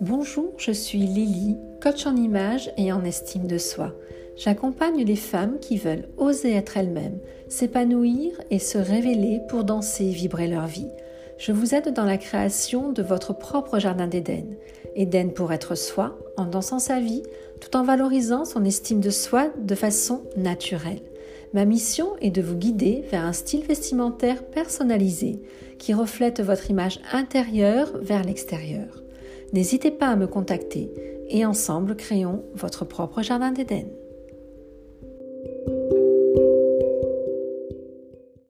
Bonjour, je suis Lily, coach en image et en estime de soi. J'accompagne les femmes qui veulent oser être elles-mêmes, s'épanouir et se révéler pour danser et vibrer leur vie. Je vous aide dans la création de votre propre jardin d'Éden. Éden pour être soi, en dansant sa vie, tout en valorisant son estime de soi de façon naturelle. Ma mission est de vous guider vers un style vestimentaire personnalisé qui reflète votre image intérieure vers l'extérieur. N'hésitez pas à me contacter et ensemble créons votre propre jardin d'Éden.